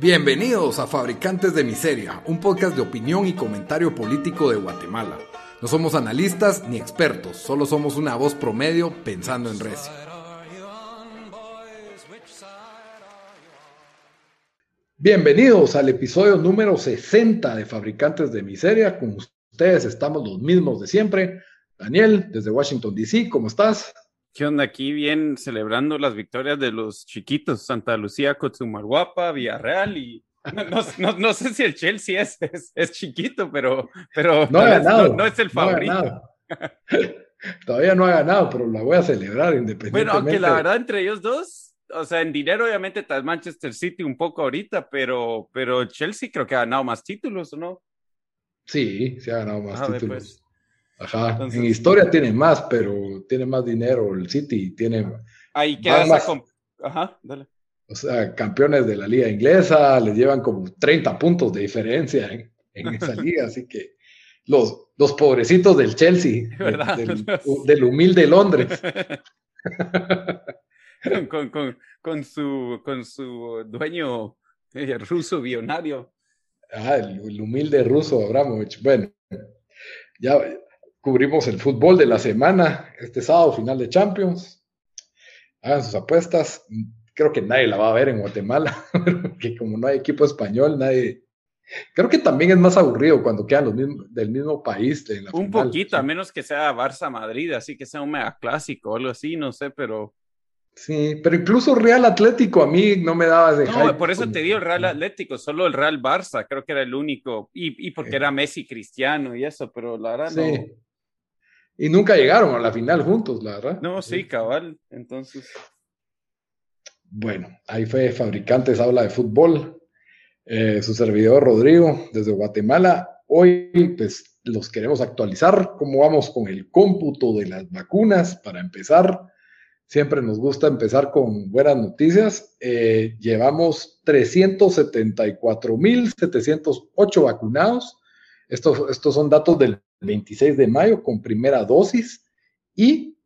Bienvenidos a Fabricantes de Miseria, un podcast de opinión y comentario político de Guatemala. No somos analistas ni expertos, solo somos una voz promedio pensando en recio. Bienvenidos al episodio número 60 de Fabricantes de Miseria. Con ustedes estamos los mismos de siempre. Daniel, desde Washington, D.C., ¿cómo estás? ¿Qué onda? Aquí bien celebrando las victorias de los chiquitos, Santa Lucía, Cotzumarguapa, Villarreal y no, sé si el Chelsea es, es, chiquito, pero, pero no, ha ganado, no, es el favorito. Todavía no ha ganado, pero la voy a celebrar independientemente. Bueno, aunque la verdad entre ellos dos, o sea, en dinero obviamente está Manchester City un poco ahorita, pero, pero Chelsea creo que ha ganado más títulos, ¿o no? Sí, sí ha ganado más títulos. Pues. Ajá, en historia tiene más, pero tiene más dinero el City, tiene... Ahí queda esa... Ajá, dale. O sea, campeones de la liga inglesa, les llevan como 30 puntos de diferencia en, esa liga, así que los, los pobrecitos del Chelsea, del, humilde Londres. con, con, con, su, con su dueño eh, ruso billonario. Ah, el, el humilde ruso Abramovich. Bueno, ya cubrimos el fútbol de la semana, este sábado, final de Champions. Hagan sus apuestas. Creo que nadie la va a ver en Guatemala, porque como no hay equipo español, nadie. Creo que también es más aburrido cuando quedan los mismos, del mismo país. un poquito, a menos que sea Barça-Madrid, así que sea un mega clásico o algo así, no sé, pero. Sí, pero incluso Real Atlético a mí no me daba de No, por eso te digo el Real Atlético, solo el Real Barça, creo que era el único, y, y porque era Messi Cristiano y eso, pero la verdad sí. no. Y nunca llegaron a la final juntos, la verdad. No, sí, cabal. Entonces. Bueno, ahí fue Fabricantes Habla de Fútbol. Eh, su servidor Rodrigo, desde Guatemala. Hoy, pues, los queremos actualizar. ¿Cómo vamos con el cómputo de las vacunas? Para empezar, siempre nos gusta empezar con buenas noticias. Eh, llevamos 374.708 vacunados. Estos, estos son datos del 26 de mayo con primera dosis y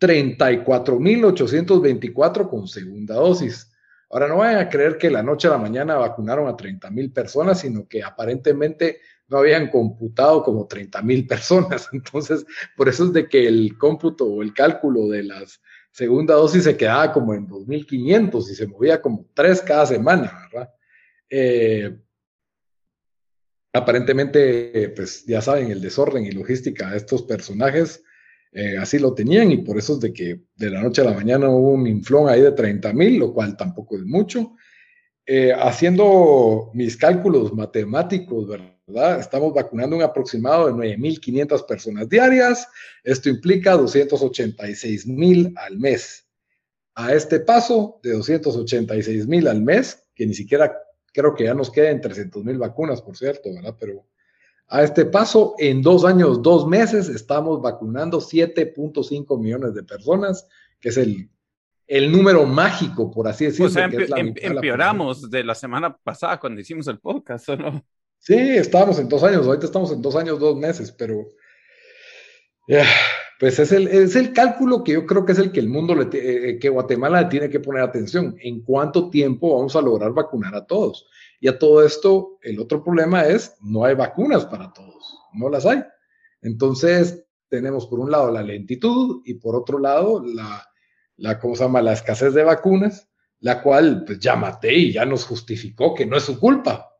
34.824 con segunda dosis. Ahora no vayan a creer que la noche a la mañana vacunaron a 30.000 personas, sino que aparentemente no habían computado como 30.000 personas. Entonces, por eso es de que el cómputo o el cálculo de las segunda dosis se quedaba como en 2.500 y se movía como tres cada semana, ¿verdad? Eh, aparentemente, pues ya saben, el desorden y logística de estos personajes eh, así lo tenían y por eso es de que de la noche a la mañana hubo un inflón ahí de 30 mil, lo cual tampoco es mucho. Eh, haciendo mis cálculos matemáticos, ¿verdad? Estamos vacunando un aproximado de 9.500 personas diarias. Esto implica 286 mil al mes. A este paso de 286 mil al mes, que ni siquiera creo que ya nos quedan 300 mil vacunas, por cierto, ¿verdad? Pero a este paso, en dos años, dos meses, estamos vacunando 7.5 millones de personas, que es el, el número mágico, por así decirlo. O sea, em, empeoramos de la semana pasada cuando hicimos el podcast, ¿o no? Sí, estábamos en dos años, ahorita estamos en dos años, dos meses, pero pues es el, es el cálculo que yo creo que es el que el mundo, le, eh, eh, que Guatemala tiene que poner atención. ¿En cuánto tiempo vamos a lograr vacunar a todos? Y a todo esto, el otro problema es, no hay vacunas para todos, no las hay. Entonces, tenemos por un lado la lentitud y por otro lado la, la ¿cómo se llama? La escasez de vacunas, la cual pues ya maté y ya nos justificó que no es su culpa.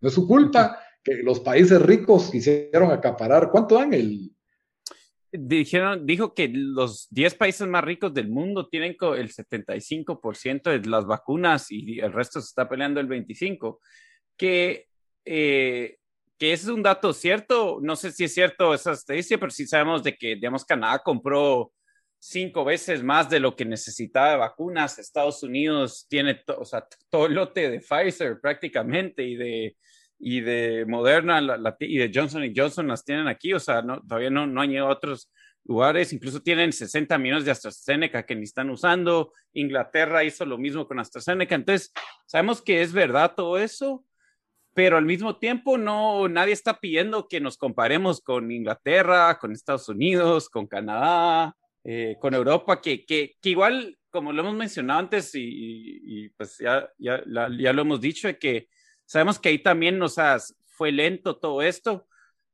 No es su culpa que los países ricos quisieron acaparar. ¿Cuánto dan el, dijeron, dijo que los 10 países más ricos del mundo tienen el 75% de las vacunas y el resto se está peleando el 25%, que, eh, que es un dato cierto, no sé si es cierto esa estadística, pero sí sabemos de que, digamos, Canadá compró cinco veces más de lo que necesitaba de vacunas, Estados Unidos tiene o sea, todo el lote de Pfizer prácticamente y de y de Moderna y de Johnson Johnson las tienen aquí, o sea, no, todavía no, no han llegado a otros lugares, incluso tienen 60 millones de AstraZeneca que ni están usando, Inglaterra hizo lo mismo con AstraZeneca, entonces sabemos que es verdad todo eso, pero al mismo tiempo no, nadie está pidiendo que nos comparemos con Inglaterra, con Estados Unidos, con Canadá, eh, con Europa, que, que, que igual como lo hemos mencionado antes y, pues ya, ya, ya, lo hemos dicho, que sabemos que ahí también nos fue lento todo esto,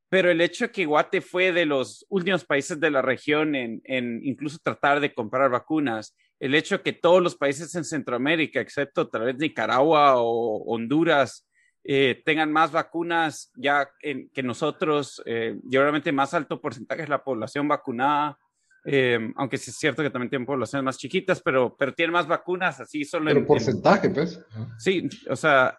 pero el hecho de que Guate fue de los últimos países de la región en, en incluso tratar de comprar vacunas, el hecho de que todos los países en Centroamérica, excepto tal vez Nicaragua o Honduras, eh, tengan más vacunas ya que nosotros, eh, y obviamente más alto porcentaje de la población vacunada, eh, aunque sí es cierto que también tienen poblaciones más chiquitas, pero, pero tienen más vacunas, así solo pero porcentaje, pues. Sí, o sea,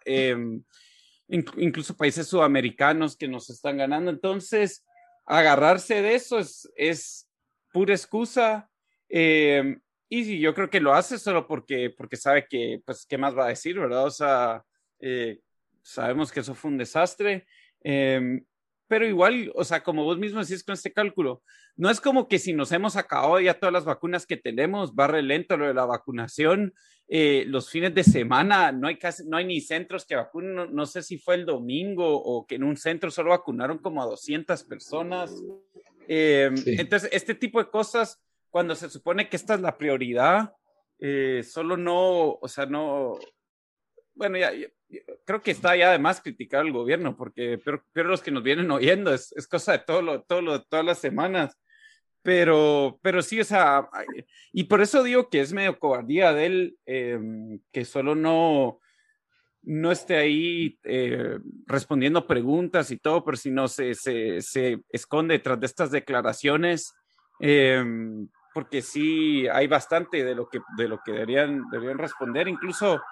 incluso países sudamericanos que nos están ganando. Entonces, agarrarse de eso es, es pura excusa. y yo creo que lo hace solo porque, porque sabe que, pues, ¿qué más va a decir, verdad? O sea, eh, sabemos que eso fue un desastre, em, pero igual, o sea, como vos mismo decís con este cálculo, no es como que si nos hemos acabado ya todas las vacunas que tenemos, va re lento lo de la vacunación, eh, los fines de semana no hay casi, no hay ni centros que vacunen, no, sé si fue el domingo o que en un centro solo vacunaron como a 200 personas. Em, entonces, este tipo de cosas, cuando se supone que esta es la prioridad, eh, solo no, o sea, no, bueno, ya, creo que está ya además criticar al gobierno, porque pero, los que nos vienen oyendo es, es cosa de todo lo, todo lo, todas las semanas. Pero, pero sí, o sea, y por eso digo que es medio cobardía de él, em, que solo no, no esté ahí eh, respondiendo preguntas y todo, pero si no se, se, se esconde tras de estas declaraciones, em, porque sí hay bastante de lo que, de lo que deberían, deberían responder, incluso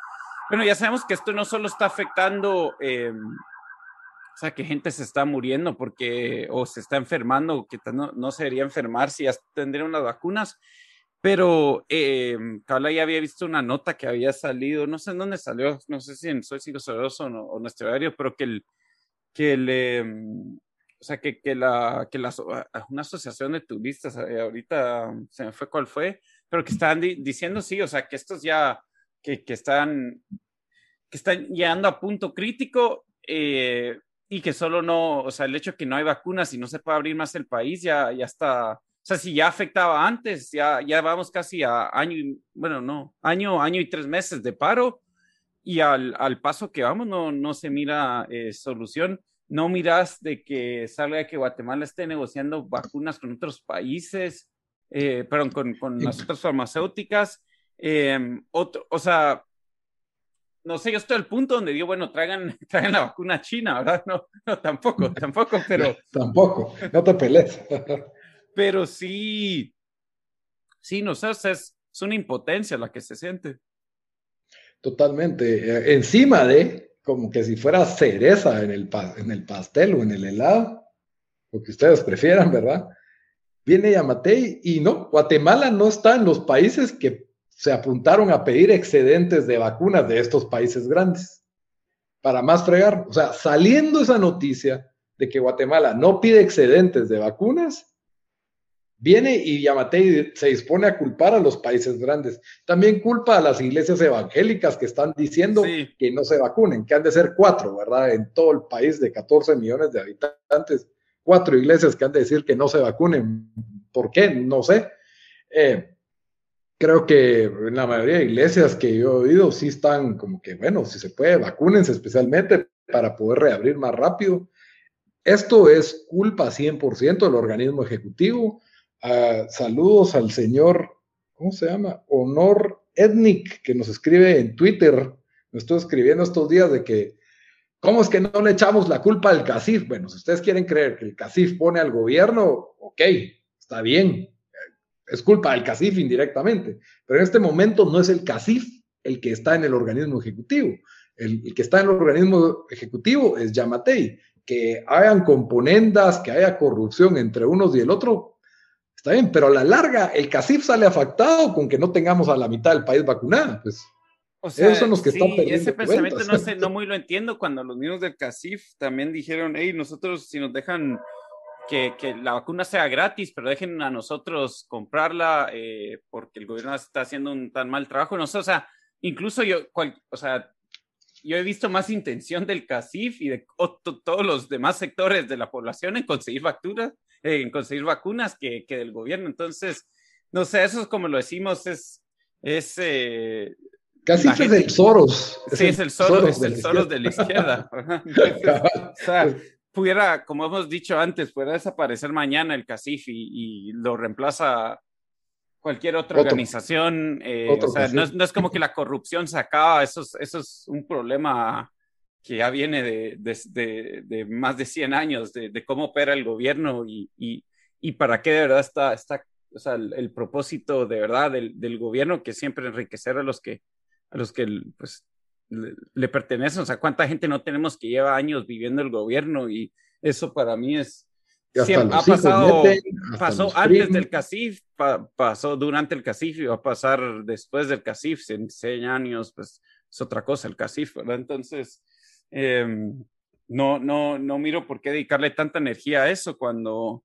bueno, ya sabemos que esto no solo está afectando, eh, o sea, que gente se está muriendo porque, o se está enfermando, que no, no se debería enfermar si ya tendrían unas vacunas, pero eh, ya había visto una nota que había salido, no sé en dónde salió, no sé si en Soy Sigo o, no, o nuestro diario, pero que el, que el, em, o sea, que, que, la, que la, una asociación de turistas, eh, ahorita se me fue cuál fue, pero que estaban diciendo, sí, o sea, que estos ya que, están, que están llegando a punto crítico eh, y que solo no, o sea, el hecho de que no hay vacunas y no se puede abrir más el país ya, ya está, o sea, si ya afectaba antes, ya, ya vamos casi a año, bueno, no, año, año y tres meses de paro y al, al paso que vamos no, no se mira eh, solución. No miras de que salga que Guatemala esté negociando vacunas con otros países, eh, perdón, con, con las otras farmacéuticas Em, otro, o sea, no sé, yo estoy al punto donde digo, bueno, traigan, traigan la vacuna china, ¿verdad? No, no tampoco, tampoco, pero... tampoco, no te pelees. pero sí, sí, no sé, es, es una impotencia la que se siente. Totalmente. Eh, encima de, como que si fuera cereza en el, en el pastel o en el helado, lo que ustedes prefieran, ¿verdad? Viene Yamatei y no, Guatemala no está en los países que se apuntaron a pedir excedentes de vacunas de estos países grandes. Para más fregar, o sea, saliendo esa noticia de que Guatemala no pide excedentes de vacunas, viene y Yamatei se dispone a culpar a los países grandes. También culpa a las iglesias evangélicas que están diciendo que no se vacunen, que han de ser cuatro, ¿verdad? En todo el país de 14 millones de habitantes, cuatro iglesias que han de decir que no se vacunen. ¿Por qué? No sé. Eh, creo que en la mayoría de iglesias que yo he oído sí están como que, bueno, si se puede, vacúnense especialmente para poder reabrir más rápido. Esto es culpa 100% del organismo ejecutivo. Uh, saludos al señor, ¿cómo se llama? Honor Etnic, que nos escribe en Twitter. Me estoy escribiendo estos días de que, ¿cómo es que no le echamos la culpa al CACIF? Bueno, si ustedes quieren creer que el CACIF pone al gobierno, ok, está bien, es culpa del CACIF indirectamente, pero en este momento no es el CACIF el que está en el organismo ejecutivo. El, que está en el organismo ejecutivo es Yamatei. Que hayan componendas, que haya corrupción entre unos y el otro, está bien, pero a la larga el CACIF sale afectado con que no tengamos a la mitad del país vacunado. Pues. O sea, son los que están perdiendo ese pensamiento no, sé, no muy lo entiendo cuando los mismos del CACIF también dijeron, hey, nosotros si nos dejan que, que, la vacuna sea gratis, pero dejen a nosotros comprarla eh, porque el gobierno está haciendo un tan mal trabajo. No sé, o sea, incluso yo, o sea, yo he visto más intención del CACIF y de todos los demás sectores de la población en conseguir vacunas, eh, en conseguir vacunas que, que, del gobierno. Entonces, no sé, eso es como lo decimos, es, Es... Eh, Casi es el Soros. sí, es el Soros, de, el Soros de la izquierda. o sea, pudiera, como hemos dicho antes, pudiera desaparecer mañana el CACIF y, lo reemplaza cualquier otra organización. Eh, o sea, no es, como que la corrupción se acaba, eso es, eso es un problema que ya viene de, de, de, más de 100 años, de, cómo opera el gobierno y, y, y, para qué de verdad está, está o sea, el, propósito de verdad del, del, gobierno, que siempre enriquecer a los que, a los que pues, le, pertenecen. O sea, cuánta gente no tenemos que lleva años viviendo el gobierno y eso para mí es... Siempre, ha pasado, pasó antes del CACIF, pasó durante el CACIF y va a pasar después del CACIF, en 100 años, pues es otra cosa el CACIF, ¿verdad? Entonces, em, no, no, no miro por qué dedicarle tanta energía a eso cuando,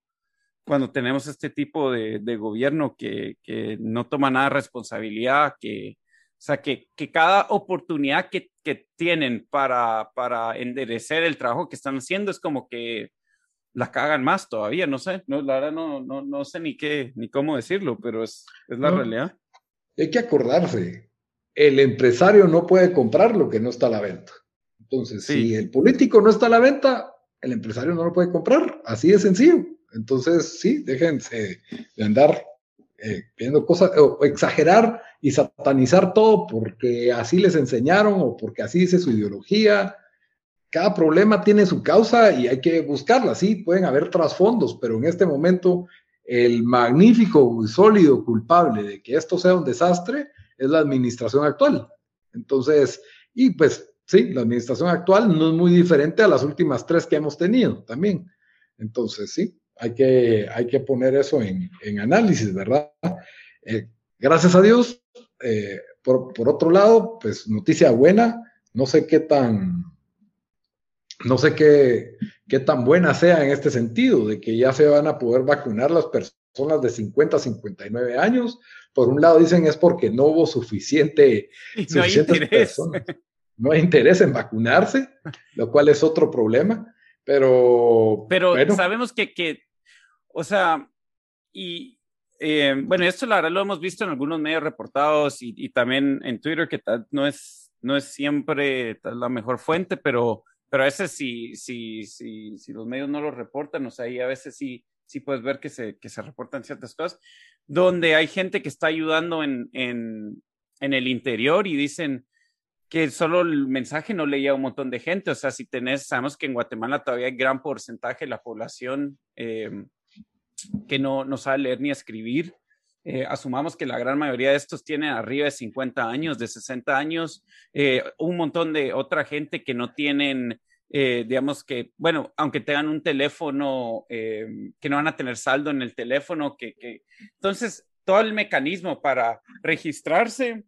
cuando tenemos este tipo de, gobierno que, no toma nada de responsabilidad, que, o sea, que, cada oportunidad que, tienen para, para enderecer el trabajo que están haciendo es como que la cagan más todavía, no sé, no, la verdad no, no, no sé ni qué, ni cómo decirlo, pero es, es la realidad. Hay que acordarse, el empresario no puede comprar lo que no está a la venta. Entonces, si el político no está a la venta, el empresario no lo puede comprar, así de sencillo. Entonces, sí, déjense de andar eh, viendo cosas, o exagerar y satanizar todo porque así les enseñaron o porque así dice su ideología. Cada problema tiene su causa y hay que buscarla. Sí, pueden haber trasfondos, pero en este momento el magnífico y sólido culpable de que esto sea un desastre es la administración actual. Entonces, y pues sí, la administración actual no es muy diferente a las últimas tres que hemos tenido también. Entonces, sí, hay que, hay que poner eso en, análisis, ¿verdad? Eh, gracias a Dios. Eh, por, otro lado, pues noticia buena, no sé qué tan, no sé qué, qué tan buena sea en este sentido, de que ya se van a poder vacunar las personas de 50 a 59 años. Por un lado dicen es porque no hubo suficiente, no hay interés. No hay interés en vacunarse, lo cual es otro problema. Pero, pero sabemos que, que, o sea, y eh, bueno, esto la verdad lo hemos visto en algunos medios reportados y, también en Twitter, que tal, no, es, no es siempre la mejor fuente, pero, pero a veces si, si, si, si los medios no lo reportan, o sea, ahí a veces sí, sí puedes ver que se, que se reportan ciertas cosas, donde hay gente que está ayudando en, en, en el interior y dicen, que solo el mensaje no leía un montón de gente. O sea, si tenés, sabemos que en Guatemala todavía hay gran porcentaje de la población eh, que no, no sabe leer ni escribir. Eh, asumamos que la gran mayoría de estos tienen arriba de 50 años, de 60 años, eh, un montón de otra gente que no tienen, eh, digamos que, bueno, aunque tengan un teléfono, que no van a tener saldo en el teléfono, que, que... entonces todo el mecanismo para registrarse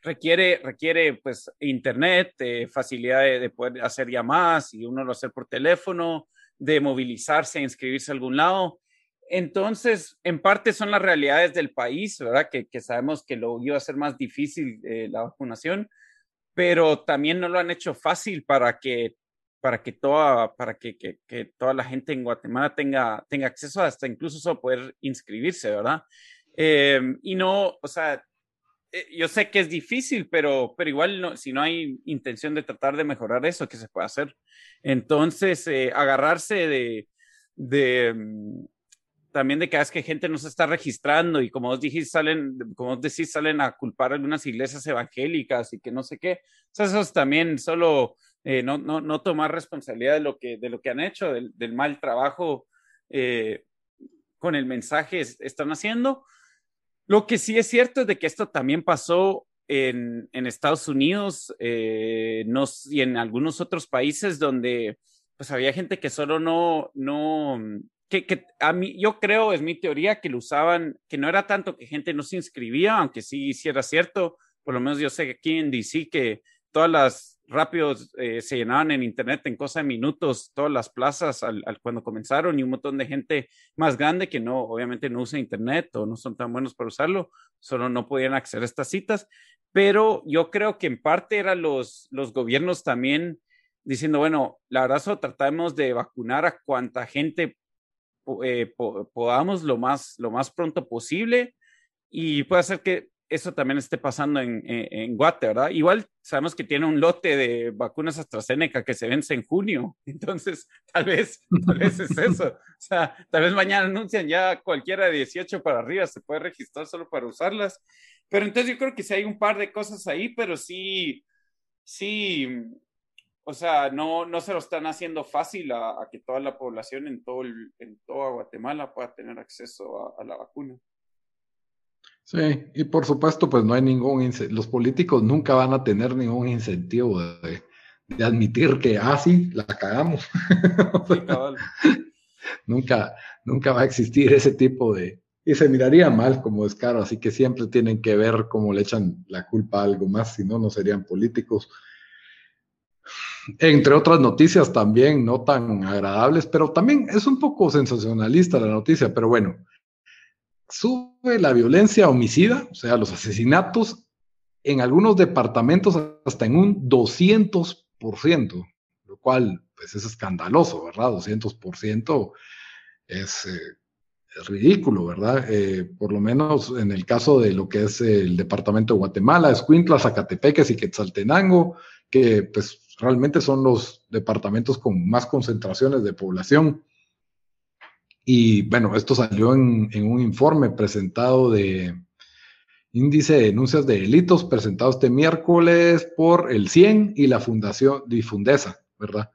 requiere, requiere pues internet, facilidad de, de, poder hacer llamadas y uno lo hace por teléfono, de movilizarse, inscribirse a algún lado. Entonces, en parte son las realidades del país, ¿verdad? Que, sabemos que lo iba a ser más difícil eh, la vacunación, pero también no lo han hecho fácil para que, para que, toda, para que, que, toda la gente en Guatemala tenga, tenga acceso hasta incluso a poder inscribirse, ¿verdad? Eh, y no, o sea, yo sé que es difícil, pero, pero igual no, si no hay intención de tratar de mejorar eso, ¿qué se puede hacer? Entonces, eh, agarrarse de, de, mm, también de que es que gente no se está registrando y como vos dijiste, salen, como vos decís, salen a culpar algunas iglesias evangélicas y que no sé qué. O sea, eso es también solo eh, no, no, no, tomar responsabilidad de lo que, de lo que han hecho, del, del mal trabajo con el mensaje están haciendo lo que sí es cierto es de que esto también pasó en, en Estados Unidos eh, y en algunos otros países donde pues había gente que solo no, no, que, que, a mí, yo creo, es mi teoría, que lo usaban, que no era tanto que gente no se inscribía, aunque sí, sí era cierto, por lo menos yo sé que aquí en DC que todas las rápidos eh, se llenaban en internet en cosa de minutos todas las plazas al, cuando comenzaron y un montón de gente más grande que no, obviamente no usa internet o no son tan buenos para usarlo, solo no podían acceder a estas citas, pero yo creo que en parte eran los, los gobiernos también diciendo, bueno, la verdad solo tratamos de vacunar a cuanta gente eh, podamos lo más, lo más pronto posible y puede ser que eso también esté pasando en, en, Guate, ¿verdad? Igual sabemos que tiene un lote de vacunas AstraZeneca que se vence en junio, entonces tal vez, tal vez es eso. O sea, tal vez mañana anuncian ya cualquiera de 18 para arriba se puede registrar solo para usarlas. Pero entonces yo creo que sí hay un par de cosas ahí, pero sí, sí, o sea, no, no se lo están haciendo fácil a, que toda la población en, todo en toda Guatemala pueda tener acceso a, la vacuna. Sí, y por supuesto, pues no hay ningún, los políticos nunca van a tener ningún incentivo de, admitir que, ah, sí, la cagamos. nunca, nunca va a existir ese tipo de, y se miraría mal como descaro, así que siempre tienen que ver cómo le echan la culpa a algo más, si no, no serían políticos entre otras noticias también no tan agradables, pero también es un poco sensacionalista la noticia, pero bueno, sube la violencia homicida, o sea, los asesinatos en algunos departamentos hasta en un 200%, lo cual pues es escandaloso, ¿verdad? 200% es, eh, es ridículo, ¿verdad? Eh, por lo menos en el caso de lo que es el departamento de Guatemala, Escuintla, Zacatepeques y Quetzaltenango, que pues realmente son los departamentos con más concentraciones de población. Y bueno, esto salió en, un informe presentado de índice de denuncias de delitos presentado este miércoles por el CIEN y la Fundación Difundesa, ¿verdad?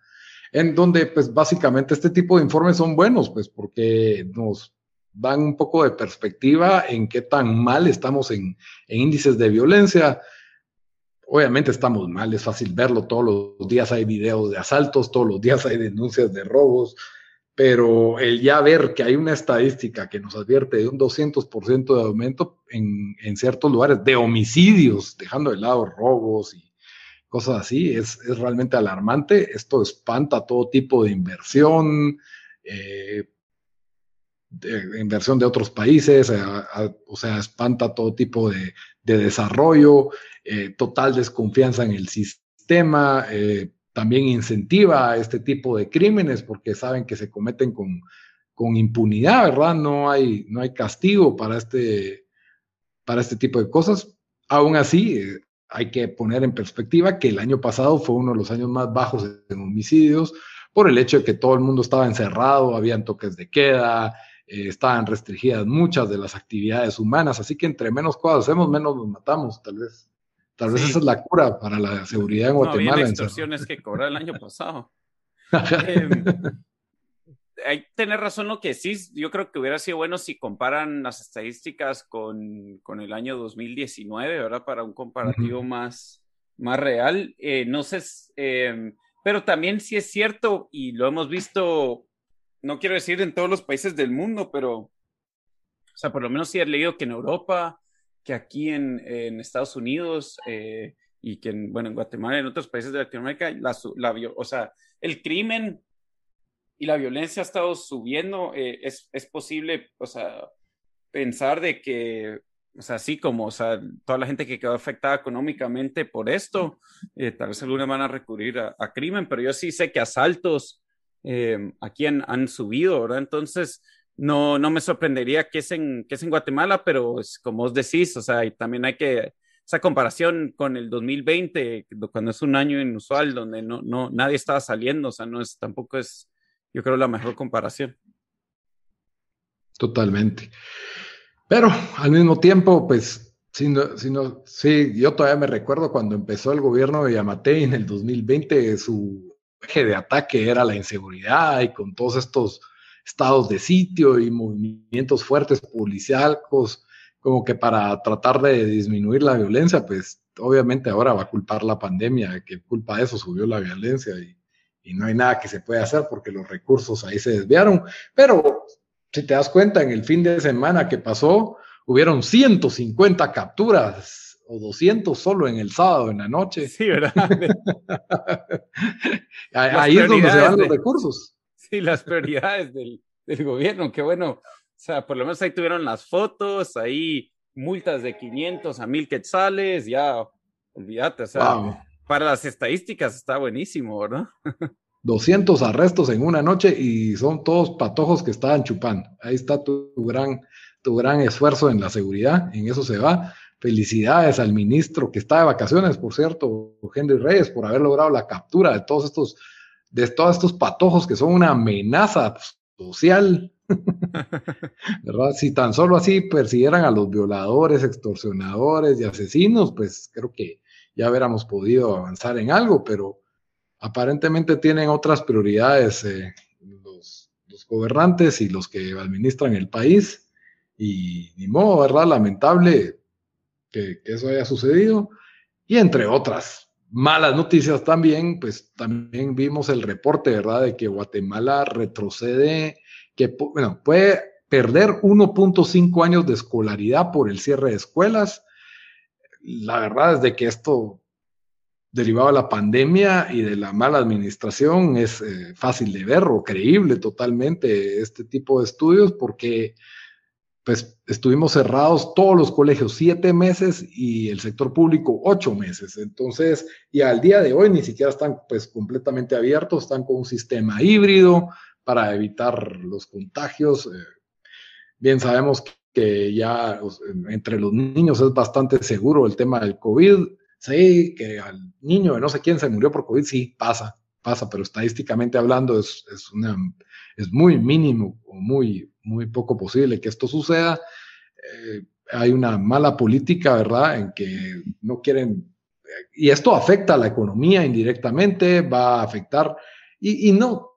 En donde pues básicamente este tipo de informes son buenos, pues porque nos dan un poco de perspectiva en qué tan mal estamos en, en índices de violencia, Obviamente estamos mal, es fácil verlo, todos los días hay videos de asaltos, todos los días hay denuncias de robos, pero el ya ver que hay una estadística que nos advierte de un 200% de aumento en, en, ciertos lugares de homicidios, dejando de lado robos y cosas así, es, es realmente alarmante. Esto espanta todo tipo de inversión, eh, inversión de otros países, o sea, espanta todo tipo de, de desarrollo eh, total desconfianza en el sistema, eh, también incentiva este tipo de crímenes porque saben que se cometen con, con impunidad, ¿verdad? No hay, no hay castigo para este, para este tipo de cosas. Aún así, eh, hay que poner en perspectiva que el año pasado fue uno de los años más bajos en homicidios por el hecho de que todo el mundo estaba encerrado, habían toques de queda, estaban restringidas muchas de las actividades humanas, así que entre menos cosas hacemos, menos nos matamos, tal vez. Tal vez esa es la cura para la seguridad en Guatemala. No, extorsiones que cobró el año pasado. eh, hay que tener razón lo que sí, yo creo que hubiera sido bueno si comparan las estadísticas con, con el año 2019, ¿verdad? Para un comparativo más, más real. Eh, no sé, eh, pero también sí es cierto, y lo hemos visto, no quiero decir en todos los países del mundo, pero, o sea, por lo menos sí he leído que en Europa que aquí en, en Estados Unidos eh, y que en, bueno, en Guatemala y en otros países de Latinoamérica, la, la, o sea, el crimen y la violencia ha estado subiendo, eh, es, es, posible, o sea, pensar de que, o sea, así como, o sea, toda la gente que quedó afectada económicamente por esto, eh, tal vez algunos van a recurrir a, a, crimen, pero yo sí sé que asaltos aquí han, han subido, ¿verdad? Entonces, no, no me sorprendería que es, en, que es en Guatemala, pero es como os decís, o sea, también hay que, esa comparación con el 2020, cuando es un año inusual, donde no, no, nadie estaba saliendo, o sea, no es, tampoco es, yo creo, la mejor comparación. Totalmente. Pero al mismo tiempo, pues, si sí, yo todavía me recuerdo cuando empezó el gobierno de Yamatei en el 2020, su eje de ataque era la inseguridad y con todos estos estados de sitio y movimientos fuertes policiales como que para tratar de disminuir la violencia, pues obviamente ahora va a culpar la pandemia, que culpa de eso subió la violencia y, y no hay nada que se pueda hacer porque los recursos ahí se desviaron. Pero si te das cuenta, en el fin de semana que pasó, hubieron 150 capturas o 200 solo en el sábado en la noche. Sí, ¿verdad? ahí es donde se van los recursos y las prioridades del, del gobierno, que bueno, o sea, por lo menos ahí tuvieron las fotos, ahí multas de 500 a 1000 quetzales, ya, olvídate, o sea, para las estadísticas está buenísimo, ¿verdad? 200 arrestos en una noche y son todos patojos que estaban chupando. Ahí está tu, gran, tu gran esfuerzo en la seguridad, en eso se va. Felicidades al ministro que está de vacaciones, por cierto, Henry Reyes, por haber logrado la captura de todos estos, de todos estos patojos que son una amenaza social. ¿Verdad? Si tan solo así persiguieran a los violadores, extorsionadores y asesinos, pues creo que ya hubiéramos podido avanzar en algo, pero aparentemente tienen otras prioridades eh, los, gobernantes y los que administran el país. Y ni modo, ¿verdad? Lamentable que, que eso haya sucedido. Y entre otras malas noticias también, pues también vimos el reporte, ¿verdad? De que Guatemala retrocede, que bueno, puede perder 1.5 años de escolaridad por el cierre de escuelas. La verdad es de que esto derivado de la pandemia y de la mala administración es eh, fácil de ver o creíble totalmente este tipo de estudios porque pues estuvimos cerrados todos los colegios siete meses y el sector público ocho meses. Entonces, y al día de hoy ni siquiera están pues completamente abiertos, están con un sistema híbrido para evitar los contagios. Eh, bien sabemos que ya entre los niños es bastante seguro el tema del COVID sí, que al niño de no sé quién se murió por COVID, sí, pasa, pasa, pero estadísticamente hablando es, es, una, es muy mínimo o muy, muy poco posible que esto suceda. Eh, hay una mala política, ¿verdad?, en que no quieren, y esto afecta a la economía indirectamente, va a afectar, y, y no,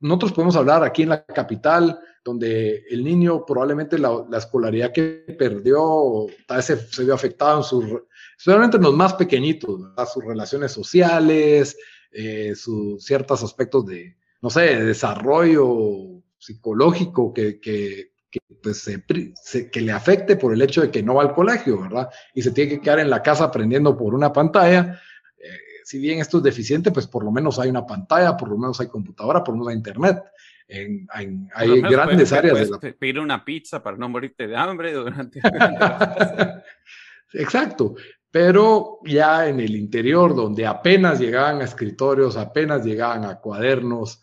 nosotros podemos hablar aquí en la capital, donde el niño probablemente la, la escolaridad que perdió, tal vez se, se vio afectado en su, especialmente en los más pequeñitos, sus relaciones sociales, eh, sus ciertos aspectos de, no sé, de desarrollo psicológico que, que, que, pues, se, que le afecte por el hecho de que no va al colegio, ¿verdad? Y se tiene que quedar en la casa aprendiendo por una pantalla. Eh, si bien esto es deficiente, pues por lo menos hay una pantalla, por lo menos hay computadora, por lo menos hay internet. En, hay grandes áreas. de la... pedir una pizza para no morirte de hambre durante. Exacto pero ya en el interior, donde apenas llegaban a escritorios, apenas llegaban a cuadernos,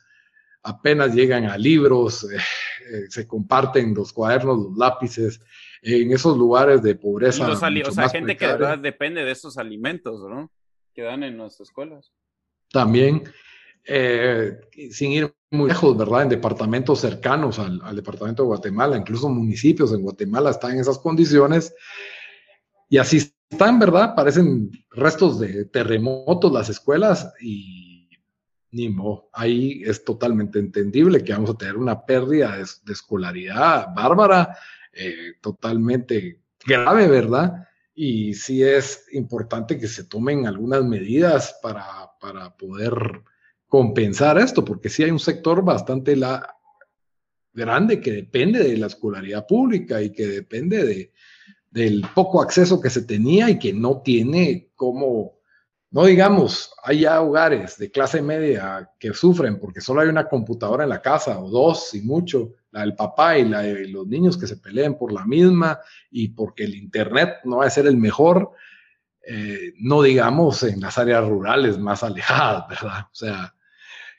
apenas llegan a libros, eh, eh, se comparten los cuadernos, los lápices, en esos lugares de pobreza. o sea, gente que de verdad depende de esos alimentos, ¿no? Que dan en nuestras escuelas. También, eh, sin ir muy lejos, ¿verdad? En departamentos cercanos al, al, departamento de Guatemala, incluso municipios en Guatemala están en esas condiciones. Y así están, ¿verdad? Parecen restos de terremotos las escuelas y ni modo. Ahí es totalmente entendible que vamos a tener una pérdida de, escolaridad bárbara, eh, totalmente grave, ¿verdad? Y sí es importante que se tomen algunas medidas para, para poder compensar esto, porque sí hay un sector bastante la, grande que depende de la escolaridad pública y que depende de, del poco acceso que se tenía y que no tiene como, no digamos, hay ya hogares de clase media que sufren porque solo hay una computadora en la casa o dos y mucho, la del papá y la de los niños que se peleen por la misma y porque el Internet no va a ser el mejor, eh, no digamos en las áreas rurales más alejadas, ¿verdad? O sea,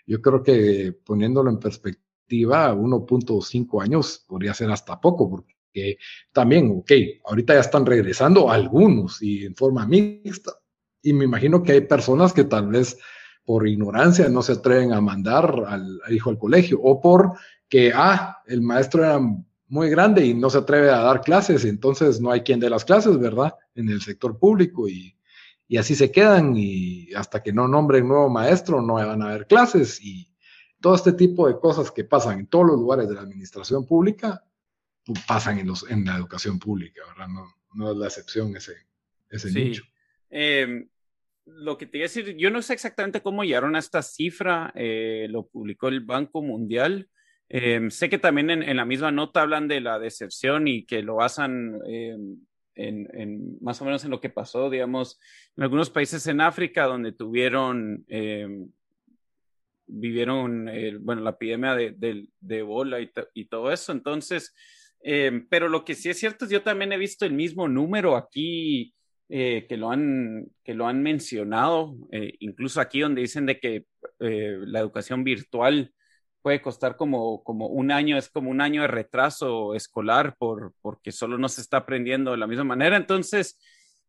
yo creo que poniéndolo en perspectiva, 1.5 años podría ser hasta poco, porque que también, ok, ahorita ya están regresando algunos y en forma mixta. Y me imagino que hay personas que tal vez por ignorancia no se atreven a mandar al, hijo al colegio o por que, ah, el maestro era muy grande y no se atreve a dar clases, entonces no hay quien dé las clases, ¿verdad? En el sector público y, y así se quedan y hasta que no nombren nuevo maestro no van a haber clases y todo este tipo de cosas que pasan en todos los lugares de la administración pública pasan en, los, en la educación pública, ¿verdad? No, no es la excepción ese, ese nicho. Eh, lo que te iba a decir, yo no sé exactamente cómo llegaron a esta cifra, eh, lo publicó el Banco Mundial. Eh, sé que también en, en, la misma nota hablan de la decepción y que lo basan en, en, más o menos en lo que pasó, digamos, en algunos países en África donde tuvieron, vivieron, bueno, la epidemia de, de, de Ebola y, y, todo eso. Entonces, eh, pero lo que sí es cierto es yo también he visto el mismo número aquí eh, que, lo han, que lo han mencionado, eh, incluso aquí donde dicen de que eh, la educación virtual puede costar como, como un año, es como un año de retraso escolar por, porque solo no se está aprendiendo de la misma manera. Entonces,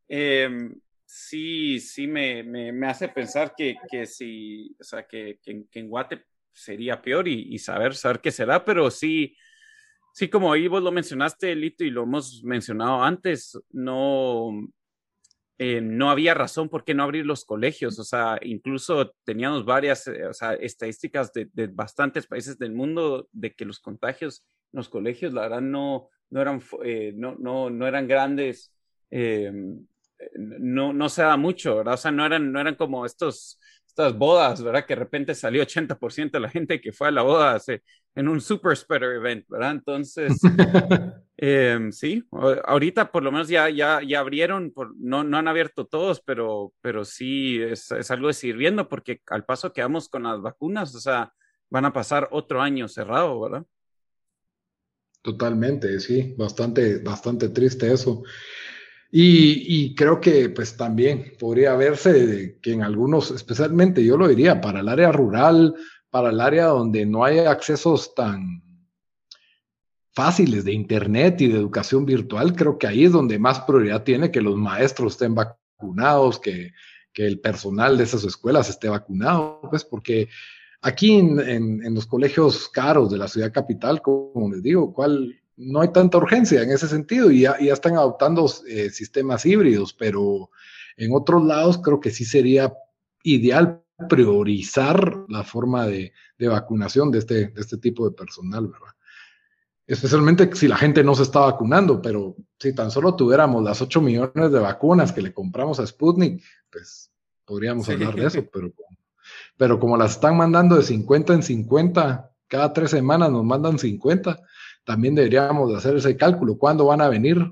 em, sí, sí me, me, hace pensar que, que sí, o sea, que, que, en Guate sería peor y, y, saber, saber qué será, pero sí, sí, como ahí vos lo mencionaste, Lito, y lo hemos mencionado antes, no, eh, no había razón por qué no abrir los colegios. O sea, incluso teníamos varias eh, o sea, estadísticas de, de, bastantes países del mundo de que los contagios en los colegios, la verdad, no, no, eran, eh, no, no, no, eran grandes. no, no se da mucho, ¿verdad? O sea, no eran, no eran como estos estas bodas, ¿verdad? Que de repente salió 80% de la gente que fue a la boda en un super spreader event, ¿verdad? Entonces, em, sí, ahorita por lo menos ya, ya, ya abrieron, por, no, no han abierto todos, pero, pero sí es, es algo de seguir viendo porque al paso que vamos con las vacunas, o sea, van a pasar otro año cerrado, ¿verdad? Totalmente, sí, bastante, bastante triste eso. Y, creo que pues también podría verse que en algunos, especialmente yo lo diría, para el área rural, para el área donde no hay accesos tan fáciles de internet y de educación virtual, creo que ahí es donde más prioridad tiene que los maestros estén vacunados, que, el personal de esas escuelas esté vacunado, pues porque aquí en, en, los colegios caros de la ciudad capital, como les digo, ¿cuál, no hay tanta urgencia en ese sentido y ya, están adoptando eh, sistemas híbridos, pero en otros lados creo que sí sería ideal priorizar la forma de, vacunación de este, de este tipo de personal, ¿verdad? Especialmente si la gente no se está vacunando, pero si tan solo tuviéramos las 8 millones de vacunas que le compramos a Sputnik, pues podríamos hablar de eso, pero, pero como las están mandando de 50 en 50, cada tres semanas nos mandan 50, también deberíamos hacer ese cálculo. ¿Cuándo van a venir?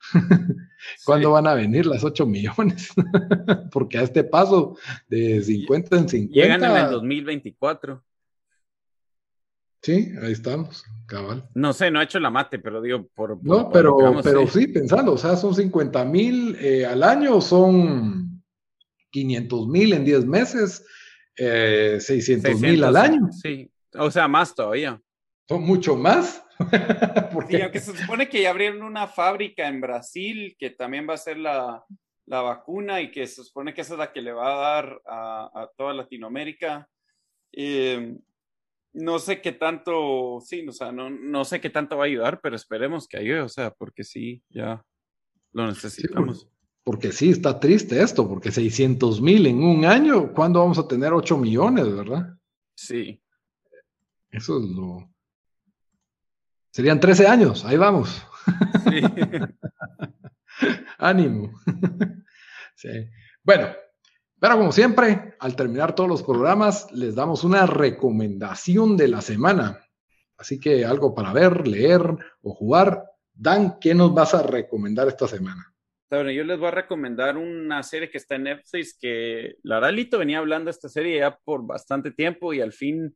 ¿Cuándo van a venir las 8 millones? Porque a este paso de 50 en 50. Llegan en el 2024. Sí, ahí estamos, cabal. No sé, no he hecho la mate, pero digo, por. no, pero, pero sí, pensando, o sea, son 50 mil eh, al año, son 500 mil en 10 meses, eh, 600 mil al año. Sí, o sea, más todavía. Son mucho más. Porque... aunque se supone que ya abrieron una fábrica en Brasil que también va a ser la, la vacuna y que se supone que esa es la que le va a dar a, a toda Latinoamérica. Eh, no sé qué tanto, sí, o sea, no, no sé qué tanto va a ayudar, pero esperemos que ayude, o sea, porque sí, ya lo necesitamos. porque sí, está triste esto, porque 600 mil en un año, ¿cuándo vamos a tener 8 millones, verdad? Sí. Eso es lo, Serían 13 años, ahí vamos. Ánimo. Bueno, pero como siempre, al terminar todos los programas, les damos una recomendación de la semana. Así que algo para ver, leer o jugar. Dan, ¿qué nos vas a recomendar esta semana? Bueno, yo les voy a recomendar una serie que está en Netflix que la verdad Lito venía hablando de esta serie ya por bastante tiempo y al fin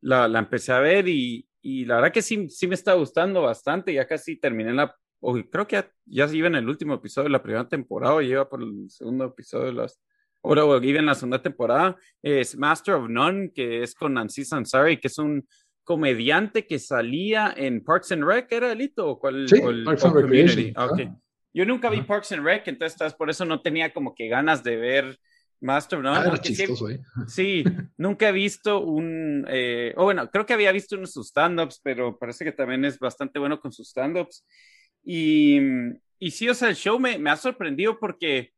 la, la empecé a ver y, y la verdad que sí, sí me está gustando bastante. Ya casi terminé la. O creo que ya, ya iba en el último episodio de la primera temporada, o lleva por el segundo episodio de las. Ahora, o iba en la segunda temporada. Es Master of None, que es con Nancy Sansari, que es un comediante que salía en Parks and Rec, ¿era delito? ¿O cuál? Sí, Parks and Recreation. Ah, okay. Yo nunca vi Parks and Rec, entonces por eso no tenía como que ganas de ver Master, ¿no? Ah, chistoso, ¿eh? Sí, nunca he visto un, eh, o bueno, creo que había visto unos sus stand-ups, pero parece que también es bastante bueno con sus stand-ups. Y, y sí, o sea, el show me, me ha sorprendido porque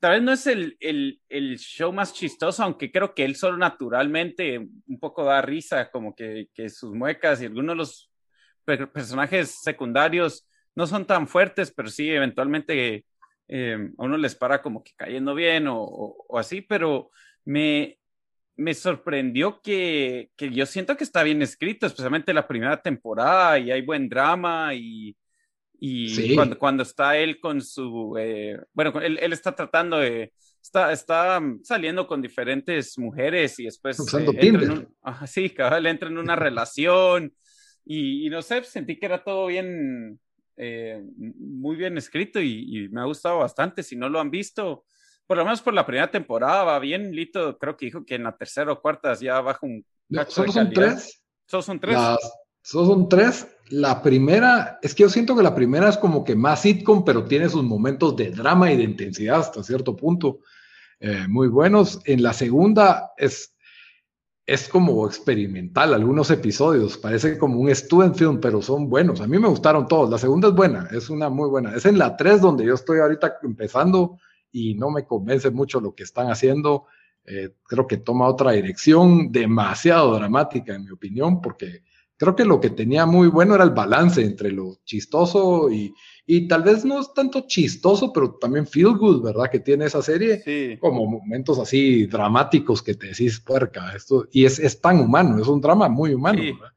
tal vez no es el, el, el, show más chistoso, aunque creo que él solo naturalmente un poco da risa, como que, que sus muecas y algunos de los personajes secundarios no son tan fuertes, pero sí, eventualmente eh, a uno les para como que cayendo bien o, así, pero me, me sorprendió que, que, yo siento que está bien escrito, especialmente la primera temporada y hay buen drama y, y cuando, cuando, está él con su, eh, bueno, él, él, está tratando de, está, está saliendo con diferentes mujeres y después... Eh, entra en un, sí, cabal, entra en una relación y, y, no sé, sentí que era todo bien, eh, muy bien escrito y, me ha gustado bastante. Si no lo han visto, por lo menos por la primera temporada va bien. Lito creo que dijo que en la tercera o cuarta ya baja un. ¿Solo son tres? Solo son tres. La, son tres. La primera, es que yo siento que la primera es como que más sitcom, pero tiene sus momentos de drama y de intensidad hasta cierto punto eh, muy buenos. En la segunda es, es como experimental, algunos episodios, parece como un student film, pero son buenos. A mí me gustaron todos. La segunda es buena, es una muy buena. Es en la tres donde yo estoy ahorita empezando y no me convence mucho lo que están haciendo. Eh, creo que toma otra dirección demasiado dramática, en mi opinión, porque creo que lo que tenía muy bueno era el balance entre lo chistoso y, y tal vez no es tanto chistoso, pero también feel good, ¿verdad? Que tiene esa serie, sí. como momentos así dramáticos que te decís, puerca, esto, y es, es tan humano, es un drama muy humano, ¿verdad?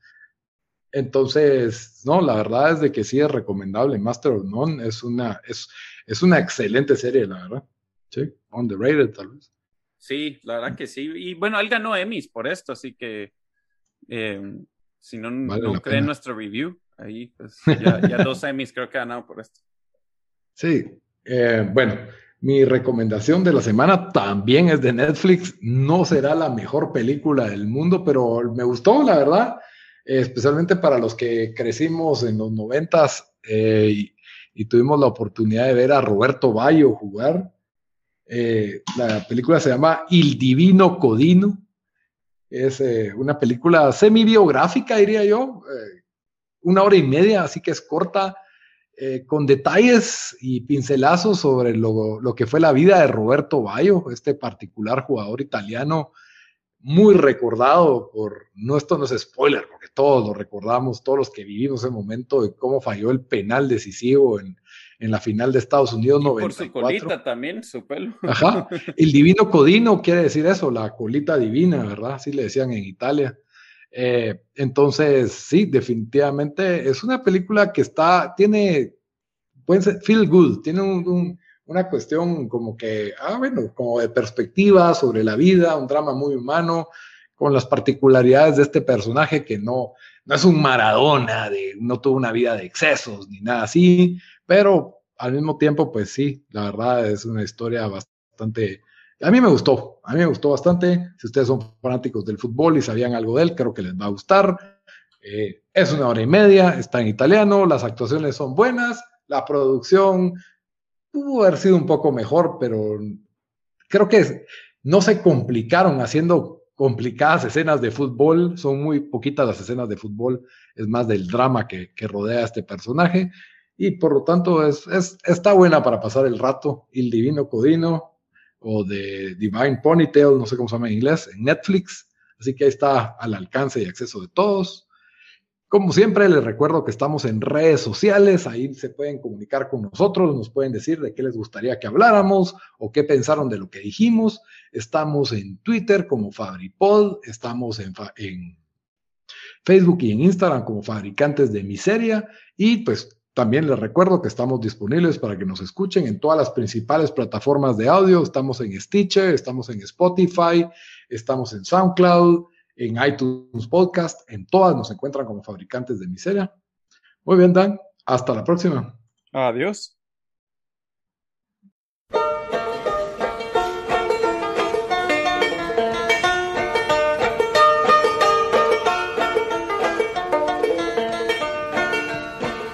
Entonces, no, la verdad es de que sí es recomendable. Master of None es una, es, es una excelente serie, la verdad. Sí, underrated tal vez. Sí, la verdad que sí. Y bueno, él ganó Emmys por esto, así que eh, si no, no creen nuestro review, ahí pues ya, ya dos Emmys creo que ha ganado por esto. Sí, eh, bueno, mi recomendación de la semana también es de Netflix. No será la mejor película del mundo, pero me gustó, la verdad, especialmente para los que crecimos en los noventas eh, y, y, tuvimos la oportunidad de ver a Roberto Bayo jugar. Eh, la película se llama Il Divino Codino. Es eh, una película semi-biográfica, diría yo. Una hora y media, así que es corta, eh, con detalles y pincelazos sobre lo, lo, que fue la vida de Roberto Bayo, este particular jugador italiano muy recordado por, no esto no es spoiler, porque todos lo recordamos, todos los que vivimos ese momento de cómo falló el penal decisivo en, en la final de Estados Unidos y 94. Por su colita también, su pelo. Ajá. El divino codino quiere decir eso, la colita divina, ¿verdad? Así le decían en Italia. Eh, entonces, sí, definitivamente es una película que está, tiene, puede ser, feel good, tiene un, una cuestión como que, ah, bueno, como de perspectiva sobre la vida, un drama muy humano, con las particularidades de este personaje que no, no es un Maradona, de, no tuvo una vida de excesos ni nada así, pero al mismo tiempo, pues sí, la verdad es una historia bastante... A mí me gustó, a mí me gustó bastante. Si ustedes son fanáticos del fútbol y sabían algo de él, creo que les va a gustar. Eh, es una hora y media, está en italiano, las actuaciones son buenas, la producción pudo haber sido un poco mejor, pero creo que no se complicaron haciendo complicadas escenas de fútbol, son muy poquitas las escenas de fútbol, es más del drama que, rodea a este personaje y por lo tanto es, está buena para pasar el rato. El Divino Codino o de Divine Ponytail, no sé cómo se llama en inglés, en Netflix. Así que ahí está al alcance y acceso de todos. Como siempre, les recuerdo que estamos en redes sociales, ahí se pueden comunicar con nosotros, nos pueden decir de qué les gustaría que habláramos o qué pensaron de lo que dijimos. Estamos en Twitter como FabriPod, estamos en, en Facebook y en Instagram como Fabricantes de Miseria y pues también les recuerdo que estamos disponibles para que nos escuchen en todas las principales plataformas de audio. Estamos en Stitcher, estamos en Spotify, estamos en SoundCloud, en iTunes Podcast. En todas nos encuentran como fabricantes de miseria. Muy bien, Dan. Hasta la próxima. Adiós.